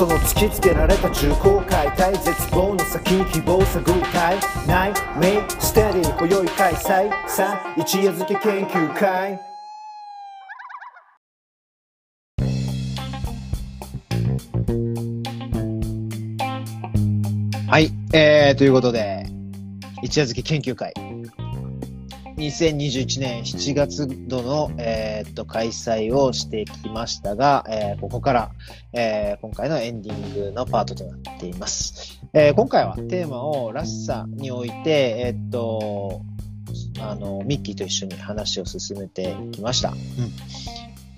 その突きつけられた重厚解体絶望の先希望探るたいないメイステディ今宵開催さあ一夜漬け研究会はい、えー、ということで、一夜漬け研究会。2021年7月度の、えーっと開催をしてきましたが、えーここから、えー今回のエンディングのパートとなっています。えー今回はテーマをらしさにおいて、えーっと、あの、ミッキーと一緒に話を進めてきました。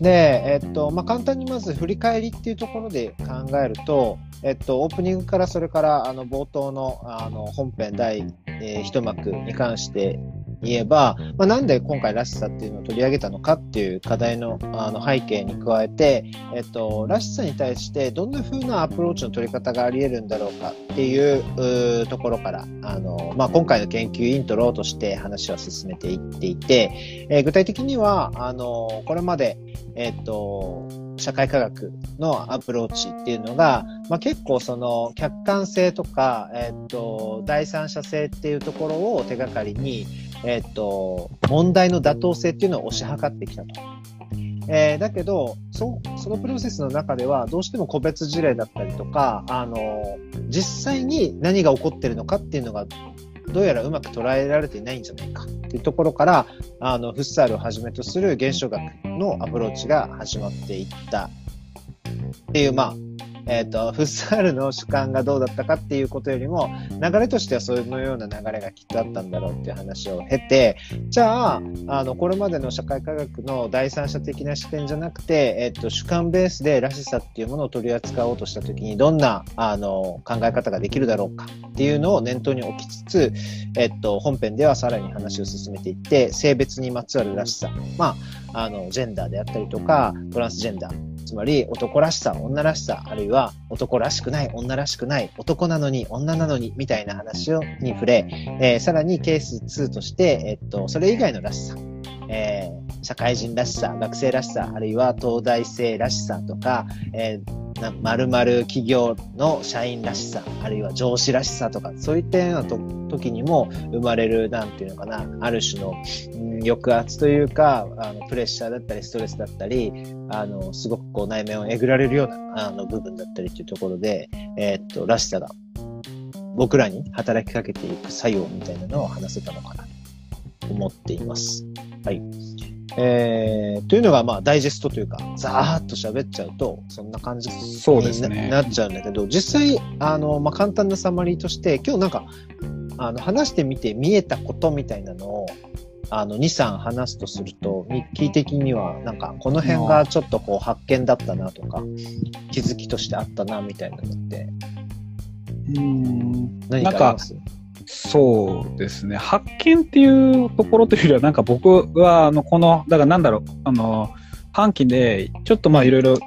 で、えっと、まあ、簡単にまず振り返りっていうところで考えると、えっと、オープニングからそれから、あの、冒頭の、あの、本編第、えー一幕に関して言えば、まあ、なんで今回らしさっていうのを取り上げたのかっていう課題の、あの、背景に加えて、えっと、らしさに対してどんな風なアプローチの取り方があり得るんだろうかっていうところから、あの、まあ、今回の研究イントロとして話を進めていっていて、えー具体的には、あの、これまで、えっと、社会科学のアプローチっていうのが、まあ、結構その客観性とか、えっと、第三者性っていうところを手がかりに、えっと、問題の妥当性っていうのを推し量ってきたと。えーだけど、そ、そのプロセスの中では、どうしても個別事例だったりとか、あの、実際に何が起こってるのかっていうのが、どうやらうまく捉えられていないんじゃないかっていうところから、あの、フッサールをはじめとする現象学のアプローチが始まっていったっていう、まあ、えっ、と、フッサールの主観がどうだったかっていうことよりも、流れとしてはそのような流れがきっとあったんだろうっていう話を経て、じゃあ、あの、これまでの社会科学の第三者的な視点じゃなくて、えっ、と、主観ベースでらしさっていうものを取り扱おうとしたときに、どんな、あの、考え方ができるだろうかっていうのを念頭に置きつつ、えっと、本編ではさらに話を進めていって、性別にまつわるらしさ、まあ、あの、ジェンダーであったりとか、トランスジェンダー、つまり男らしさ、女らしさ、あるいは男らしくない、女らしくない、男なのに、女なのに、みたいな話をに触れ、えーさらにケース2として、えっと、それ以外のらしさ、えー社会人らしさ、学生らしさ、あるいは東大生らしさとか、えーな〇〇企業の社員らしさ、あるいは上司らしさとか、そういったようなと時にも生まれる、なんていうのかな、ある種の、うん抑圧というか、あのプレッシャーだったり、ストレスだったり、あの、すごくこう内面をえぐられるような、あの、部分だったりっていうところで、えーっと、らしさが、僕らに働きかけていく作用みたいなのを話せたのかな、と思っています。はい。えー、というのが、まあ、ダイジェストというか、ざーっと喋っちゃうと、そんな感じにそうですね。ななっちゃうんだけど、実際、あの、まあ、簡単なサマリーとして、今日なんか、あの、話してみて見えたことみたいなのを、あの、2、3話すとすると、ミッキー的には、なんか、この辺がちょっとこう、発見だったなとか、気づきとしてあったな、みたいなのって、うん。何かあります？そうですね。発見っていうところというよりは、なんか僕は、あの、この、だからなんだろう、あの、半期で、ちょっとまあいろいろ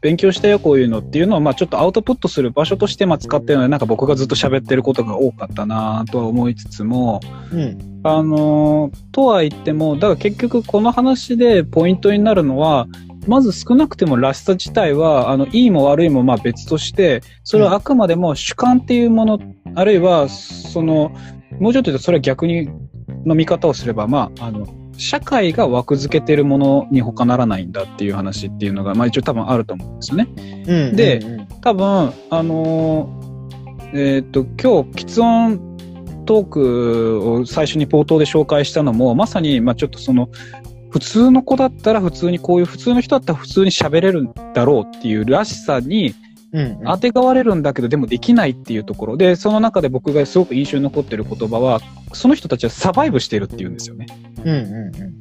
勉強したよ、こういうのっていうのを、まあちょっとアウトプットする場所として、まあ使ってるので、なんか僕がずっと喋ってることが多かったなとは思いつつも、うん。あの、とは言っても、だから結局この話でポイントになるのは、まず少なくてもらしさ自体は、あの、いいも悪いもまあ別として、それはあくまでも主観っていうもの、あるいは、その、もうちょっと言うとそれは逆にの見方をすれば、まあ、あの、社会が枠付けてるものに他ならないんだっていう話っていうのが、まあ一応多分あると思うんですよね。うん。でうんうん多分、あのーえっ、と、今日、喫音トークを最初に冒頭で紹介したのも、まさに、まあちょっとその、普通の子だったら普通にこういう普通の人だったら普通に喋れるんだろうっていうらしさにうんうん当てがわれるんだけど、でもできないっていうところで、その中で僕がすごく印象に残ってる言葉は、その人たちはサバイブしてるっていうんですよね。うんうん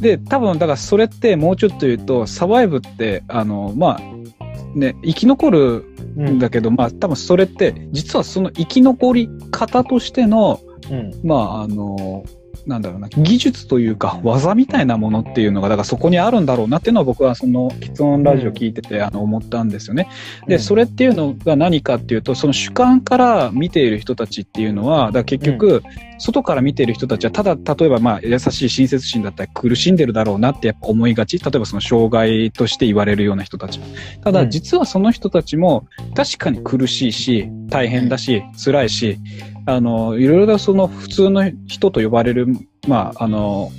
で、多分、だからそれってもうちょっと言うと、サバイブって、あの、まあ、ね、生き残るうん。うんだけど、まあ多分それって、実はその生き残り方としての、うん。まああの、なんだろうな、技術というか、技みたいなものっていうのが、だからそこにあるんだろうなっていうのは僕はその、喫音ラジオ聞いてて、あの、思ったんですよね。で、それっていうのが何かっていうと、その主観から見ている人たちっていうのは、だ結局、外から見ている人たちは、ただ、例えばまあ、優しい親切心だったり、苦しんでるだろうなってやっぱ思いがち。例えばその障害として言われるような人たち。ただ、実はその人たちも、確かに苦しいし、大変だし、辛いし、あの、いろいろなその普通の人と呼ばれる、まあ、あの、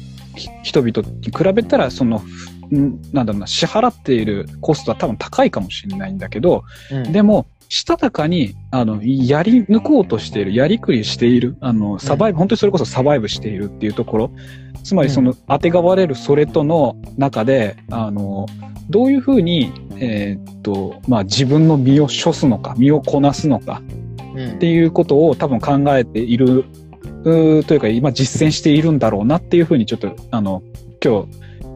人々に比べたら、その、なんだろうな、支払っているコストは多分高いかもしれないんだけど、うん、でも、したたかに、あの、やり抜こうとしている、やりくりしている、あの、サバイブ、うん、本当にそれこそサバイブしているっていうところ、つまりその、当てがわれるそれとの中で、あの、どういうふうに、えー、っと、まあ、自分の身を処すのか、身をこなすのか、っていうことを多分考えている、というか今実践しているんだろうなっていうふうにちょっとあの今日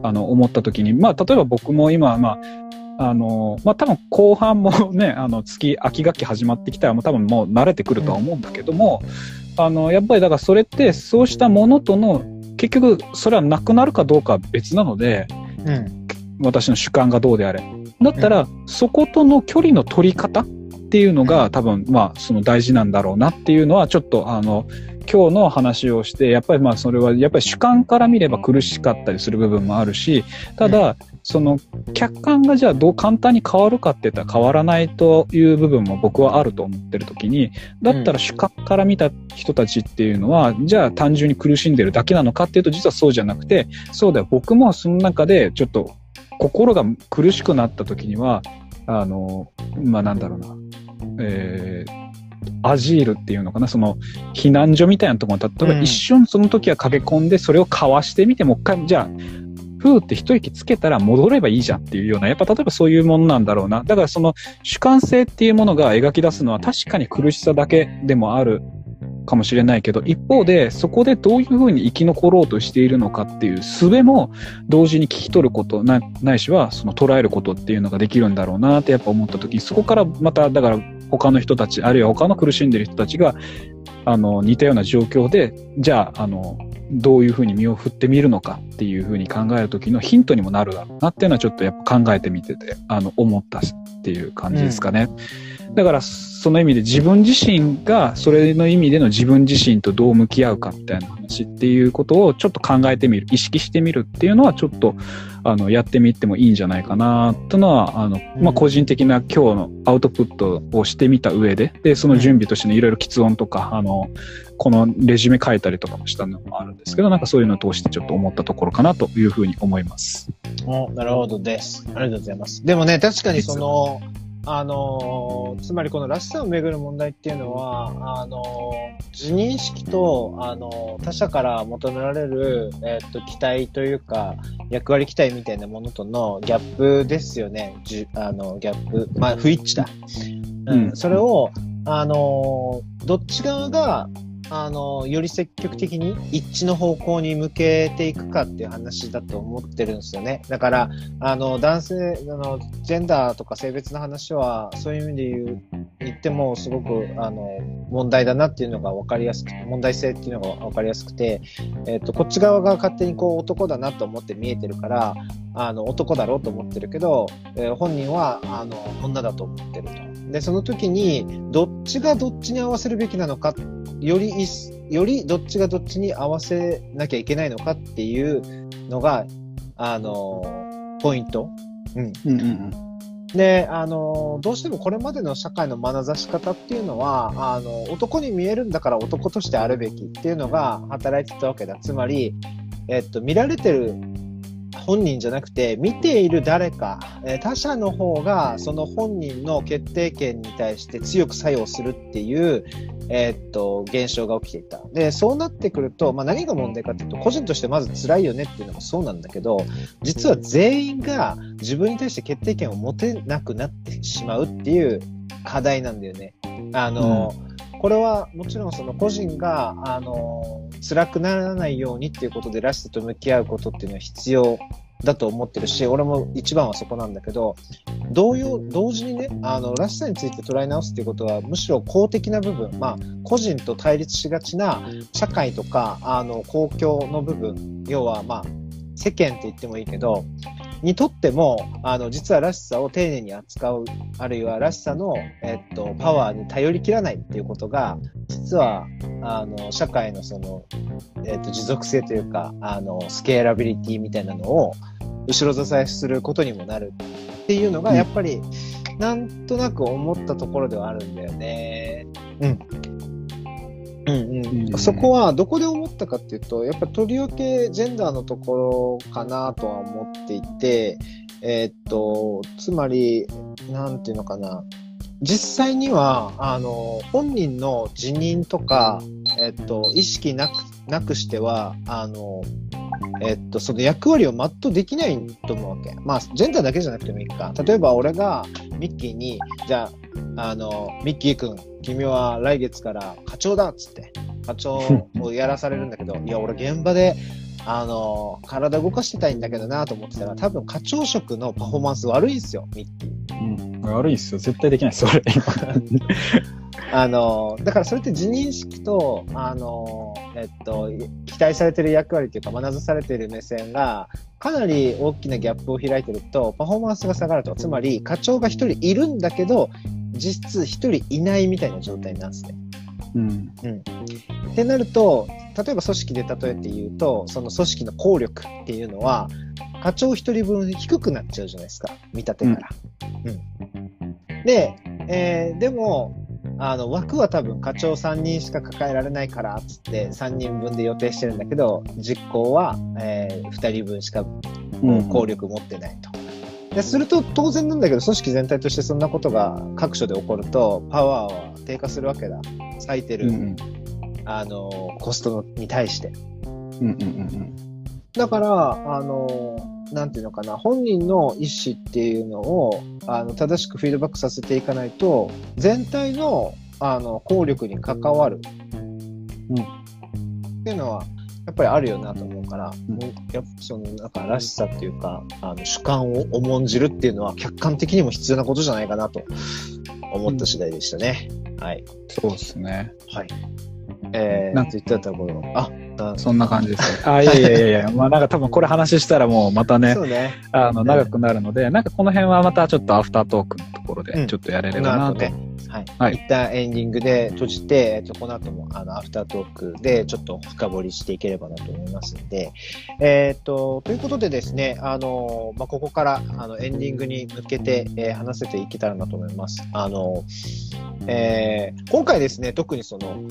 あの思った時にまあ例えば僕も今まああのまあ多分後半も ねあの月秋学期始まってきたらもう多分もう慣れてくるとは思うんだけども、あのやっぱりだからそれってそうしたものとの結局それはなくなるかどうかは別なので、うん、私の主観がどうであれ。だったら、そことの距離の取り方っていうのが多分まあその大事なんだろうなっていうのはちょっとあの今日の話をしてやっぱりまあそれはやっぱり主観から見れば苦しかったりする部分もあるしただその客観がじゃあどう簡単に変わるかって言ったら変わらないという部分も僕はあると思ってる時にだったら主観から見た人たちっていうのはじゃあ単純に苦しんでるだけなのかっていうと実はそうじゃなくてそうだよ。僕もその中でちょっと心が苦しくなった時にはあのまあなんだろうなえー、アジールっていうのかな、その避難所みたいなところ例えば一瞬その時は駆け込んで、それをかわしてみて、もう一回、じゃあ、ふーって一息つけたら戻ればいいじゃんっていうような、やっぱ例えばそういうものなんだろうな。だからその主観性っていうものが描き出すのは確かに苦しさだけでもあるかもしれないけど、一方でそこでどういうふうに生き残ろうとしているのかっていう術も同時に聞き取ることな、ないしはその捉えることっていうのができるんだろうなってやっぱ思った時に、そこからまた、だから他の人たち、あるいは他の苦しんでる人たちが、あの、似たような状況で、じゃあ、あの、どういうふうに身を振ってみるのかっていうふうに考える時のヒントにもなるだろうなっていうのはちょっとやっぱ考えてみてて、あの、思ったっていう感じですかね。うん、だから、その意味で自分自身が、それの意味での自分自身とどう向き合うかみたいな話っていうことをちょっと考えてみる、意識してみるっていうのはちょっと、あの、やってみてもいいんじゃないかな、というのは、あの、まあ、個人的な今日のアウトプットをしてみた上で、で、その準備としてのいろいろ喫音とか、あの、このレジュメ書いたりとかもしたのもあるんですけど、なんかそういうのを通してちょっと思ったところかなというふうに思います。おなるほどです。ありがとうございます。でもね、確かにその、あのつまりこのらしさをめぐる問題っていうのは、あの自認識と、あの他者から求められる、えっ、ー、と、期待というか、役割期待みたいなものとのギャップですよね。じあの、ギャップ。まあ、不一致だ。うん。それを、あのどっち側が、あの、より積極的に一致の方向に向けていくかっていう話だと思ってるんですよね。だから、あの、男性、あの、ジェンダーとか性別の話は、そういう意味で言う、言っても、すごく、あの、問題だなっていうのが分かりやすくて、問題性っていうのが分かりやすくて、えっ、と、こっち側が勝手にこう男だなと思って見えてるから、あの、男だろうと思ってるけど、えー、本人は、あの、女だと思ってると。で、その時に、どっちがどっちに合わせるべきなのか、より、よりどっちがどっちに合わせなきゃいけないのかっていうのが、あの、ポイント。うん。うんうんうんで、あの、どうしてもこれまでの社会の眼差し方っていうのは、あの、男に見えるんだから男としてあるべきっていうのが働いてたわけだ。つまり、えっと、見られてる本人じゃなくて、見ている誰か、え他者の方がその本人の決定権に対して強く作用するっていう、えー、っと、現象が起きていた。で、そうなってくると、まあ、何が問題かっていうと、個人としてまず辛いよねっていうのもそうなんだけど、実は全員が自分に対して決定権を持てなくなってしまうっていう課題なんだよね。あの、うんこれはもちろんその個人が、あの、辛くならないようにっていうことでらしさと向き合うことっていうのは必要だと思ってるし、俺も一番はそこなんだけど、同様、同時にね、あの、らしさについて捉え直すっていうことは、むしろ公的な部分、まあ、個人と対立しがちな社会とか、あの、公共の部分、要は、まあ、世間って言ってもいいけど、にとっても、あの、実はらしさを丁寧に扱う、あるいはらしさの、えっと、パワーに頼りきらないっていうことが、実は、あの、社会のその、えっと、持続性というか、あの、スケーラビリティみたいなのを、後ろ支えすることにもなるっていうのが、やっぱり、なんとなく思ったところではあるんだよね。うん。うんうん、そこはどこで思ったかっていうと、やっぱとりわけジェンダーのところかなとは思っていて、えーっと、つまり、なんていうのかな。実際には、あの、本人の辞任とか、えっと、意識なく、なくしては、あの、えっと、その役割を全うできないと思うわけ。まあ、ジェンダーだけじゃなくてもいいか。例えば、俺がミッキーに、じゃあ、あの、ミッキー君、君は来月から課長だっつって、課長をやらされるんだけど、いや、俺現場で、あの、体動かしてたいんだけどなと思ってたら、多分課長職のパフォーマンス悪いんですよ、ミッキー。うん、悪いっすよ。絶対できないっす、それ。あの、だからそれって自認識と、あの、えっと、期待されてる役割というか、学されている目線が、かなり大きなギャップを開いてると、パフォーマンスが下がると。つまり、課長が一人いるんだけど、実質一人いないみたいな状態なんですね。うん。ってなると、例えば組織で例えて言うと、その組織の効力っていうのは、課長一人分低くなっちゃうじゃないですか、見立てから。うん。で、えーでも、あの、枠は多分課長3人しか抱えられないから、つって3人分で予定してるんだけど、実行は、え2人分しか効力持ってないと。ですると当然なんだけど、組織全体としてそんなことが各所で起こると、パワーは低下するわけだ。割いてる、うんうんあの、コストに対して。うんうんうんだから、あの、なんていうのかな、本人の意思っていうのを、あの、正しくフィードバックさせていかないと、全体の、あの、効力に関わる。うんっていうのは、やっぱりあるよなと思うから、うんもうやっぱその、なんからしさっていうか、あの、主観を重んじるっていうのは、客観的にも必要なことじゃないかなと思った次第でしたね。はい。そうですね。はい。えー、ななんて言ってたところ、あ、あそんな感じですね。あ、いやいやいやいや、まあなんか多分これ話したらもうまたねそ、うね。あの、長くなるので、なんかこの辺はまたちょっとアフタートークのところうんでちょっとやれればなと。この後ね。はい。はい一旦エンディングで閉じて、えっと、この後も、あの、アフタートークでちょっと深掘りしていければなと思いますんで、えーっと、ということでですね、あの、まあ、ここから、あの、エンディングに向けて、えー話せていけたらなと思います。あの、えー今回ですね、特にその、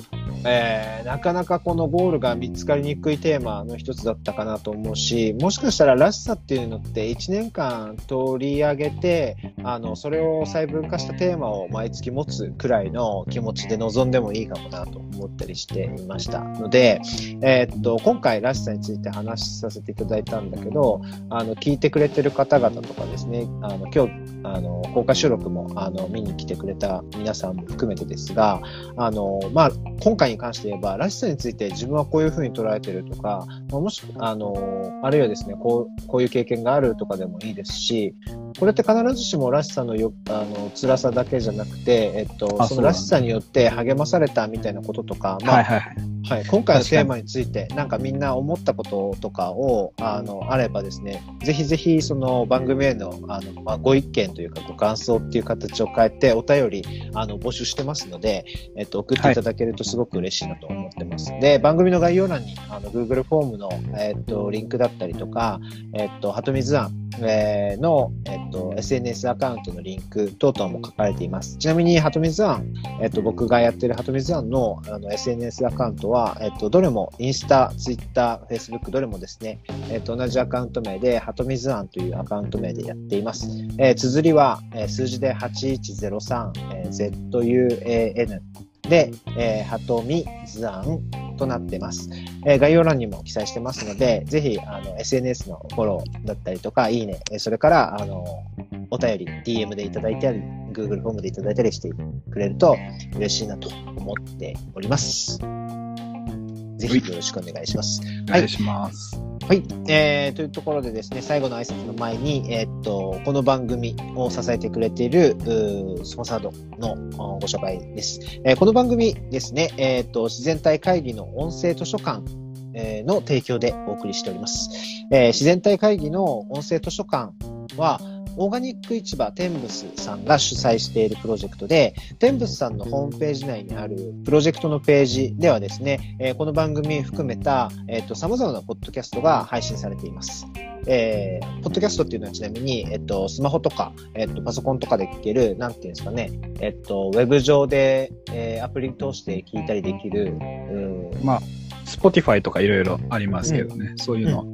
えーなかなかこのゴールが見つかりにくいテーマの一つだったかなと思うし、もしかしたららしさっていうのって1年間取り上げて、あの、それを細分化したテーマを毎月持持つくらいの気持ちで臨んでもいいかもなと思ったりしていました。ので、えーっと、今回らしさについて話させていただいたんだけど、あの、聞いてくれてる方々とかですね、あの、今日、あの、公開収録も、あの、見に来てくれた皆さんも含めてですが、あの、まあ、今回に関して言えば、らしさについて自分はこういうふうに捉えてるとか、まあもし、あの、あるいはですね、こう、こういう経験があるとかでもいいですし、これって必ずしもらしさのよ、あの、辛さだけじゃなくて、えっと、あそのらしさによって励まされたみたいなこととか、まあ、はいはいはい。はい、今回のテーマについて、なんかみんな思ったこととかを、あの、あればですね、ぜひぜひその番組への、あの、まあ、ご意見というかご感想っていう形を変えて、お便り、あの、募集してますので、えっと、送っていただけるとすごく嬉しいなと思ってます。で、番組の概要欄に、あの、Google フォームの、えっと、リンクだったりとか、えっと、はとみず案、えーの、えっと、SNS アカウントのリンク等々も書かれています。ちなみに、はとみず案、えっと、僕がやってるはとみず案のあの SNS アカウントは、えっと、どれもインスタ、ツイッター、フェイスブック、どれもですね、えっと、同じアカウント名で、はとみず案というアカウント名でやっています。えー、綴りは、えー数字で8103、えー ZUAN で、えー、はとみず案となってます。えー概要欄にも記載してますので、ぜひ、あの、SNS のフォローだったりとか、いいね、それから、あの、お便り、DM でいただいたり、Google フォームでいただいたりしてくれると嬉しいなと思っております。ぜひよろしくお願いします。お願いします。はい。はいえー、というところでですね、最後の挨拶の前に、えーっと、この番組を支えてくれている、スポンサードのご紹介です。えーこの番組ですね、えーっと、自然体会議の音声図書館、の提供でお送りしております。えー自然体会議の音声図書館は、オーガニック市場テンブスさんが主催しているプロジェクトで、テンブスさんのホームページ内にあるプロジェクトのページではですね、えーこの番組含めた、えっ、と、様々なポッドキャストが配信されています。えー、ポッドキャストっていうのはちなみに、えっ、と、スマホとか、えっ、と、パソコンとかで聞ける、なんていうんですかね、えっ、と、ウェブ上で、えーアプリ通して聞いたりできる、うん。まあ、Spotify とかいろいろありますけどね、そういうの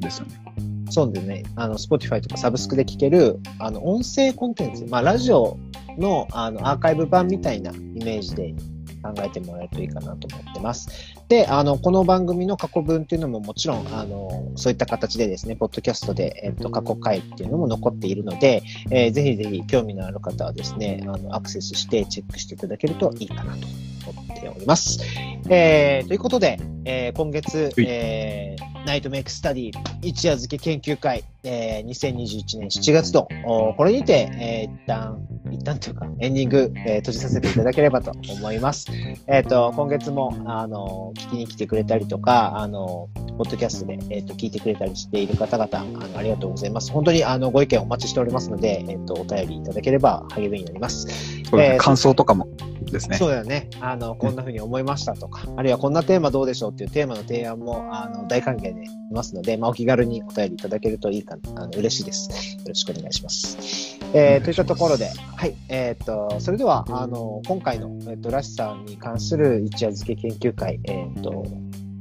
ですよね。そうでね、あの、Spotify とかサブスクで聞ける、あの、音声コンテンツ、まあ、ラジオの、あの、アーカイブ版みたいなイメージで考えてもらえるといいかなと思ってます。で、あの、この番組の過去文っていうのももちろん、あの、そういった形でですね、ポッドキャストで、えっと、過去回っていうのも残っているので、えーぜひぜひ興味のある方はですね、あの、アクセスしてチェックしていただけるといいかなと思っております。えー、ということで、えー今月、はいえーナイトメイクスタディ一夜漬け研究会、えー2021年7月と、これにて、えー一旦、一旦というか、エンディング、えー閉じさせていただければと思います。えっ、と、今月も、あの、聞きに来てくれたりとか、あの、ポッドキャストで、えっ、と、聞いてくれたりしている方々、あの、ありがとうございます。本当に、あの、ご意見お待ちしておりますので、えっ、と、お便りいただければ励みになります。えーそうですね感想とかもですね。そうだよね。あの、こんな風に思いましたとか、あるいはこんなテーマどうでしょうっていうテーマの提案も、あの、大歓迎でいますので、まあ、お気軽にお便りいただけるといいかな、あの、嬉しいです。よろしくお願いします。えー、といったところで、はい。えっ、と、それでは、あの、今回の、えっ、と、らしさに関する一夜漬け研究会、えっ、と、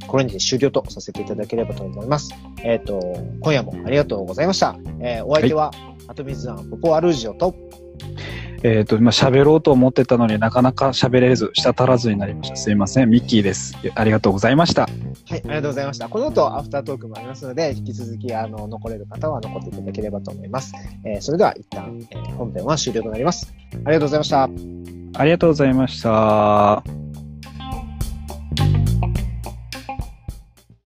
これにて終了とさせていただければと思います。えっ、と、今夜もありがとうございました。えーお相手は、あとみずん、ポポアルージオと、えっ、と、今喋ろうと思ってたのになかなか喋れず、舌足らずになりました。すいません。ミッキーです。ありがとうございました。はい、ありがとうございました。この後、アフタートークもありますので、引き続き、あの、残れる方は残っていただければと思います。えーそれでは、一旦、えー本編は終了となります。ありがとうございました。ありがとうございました。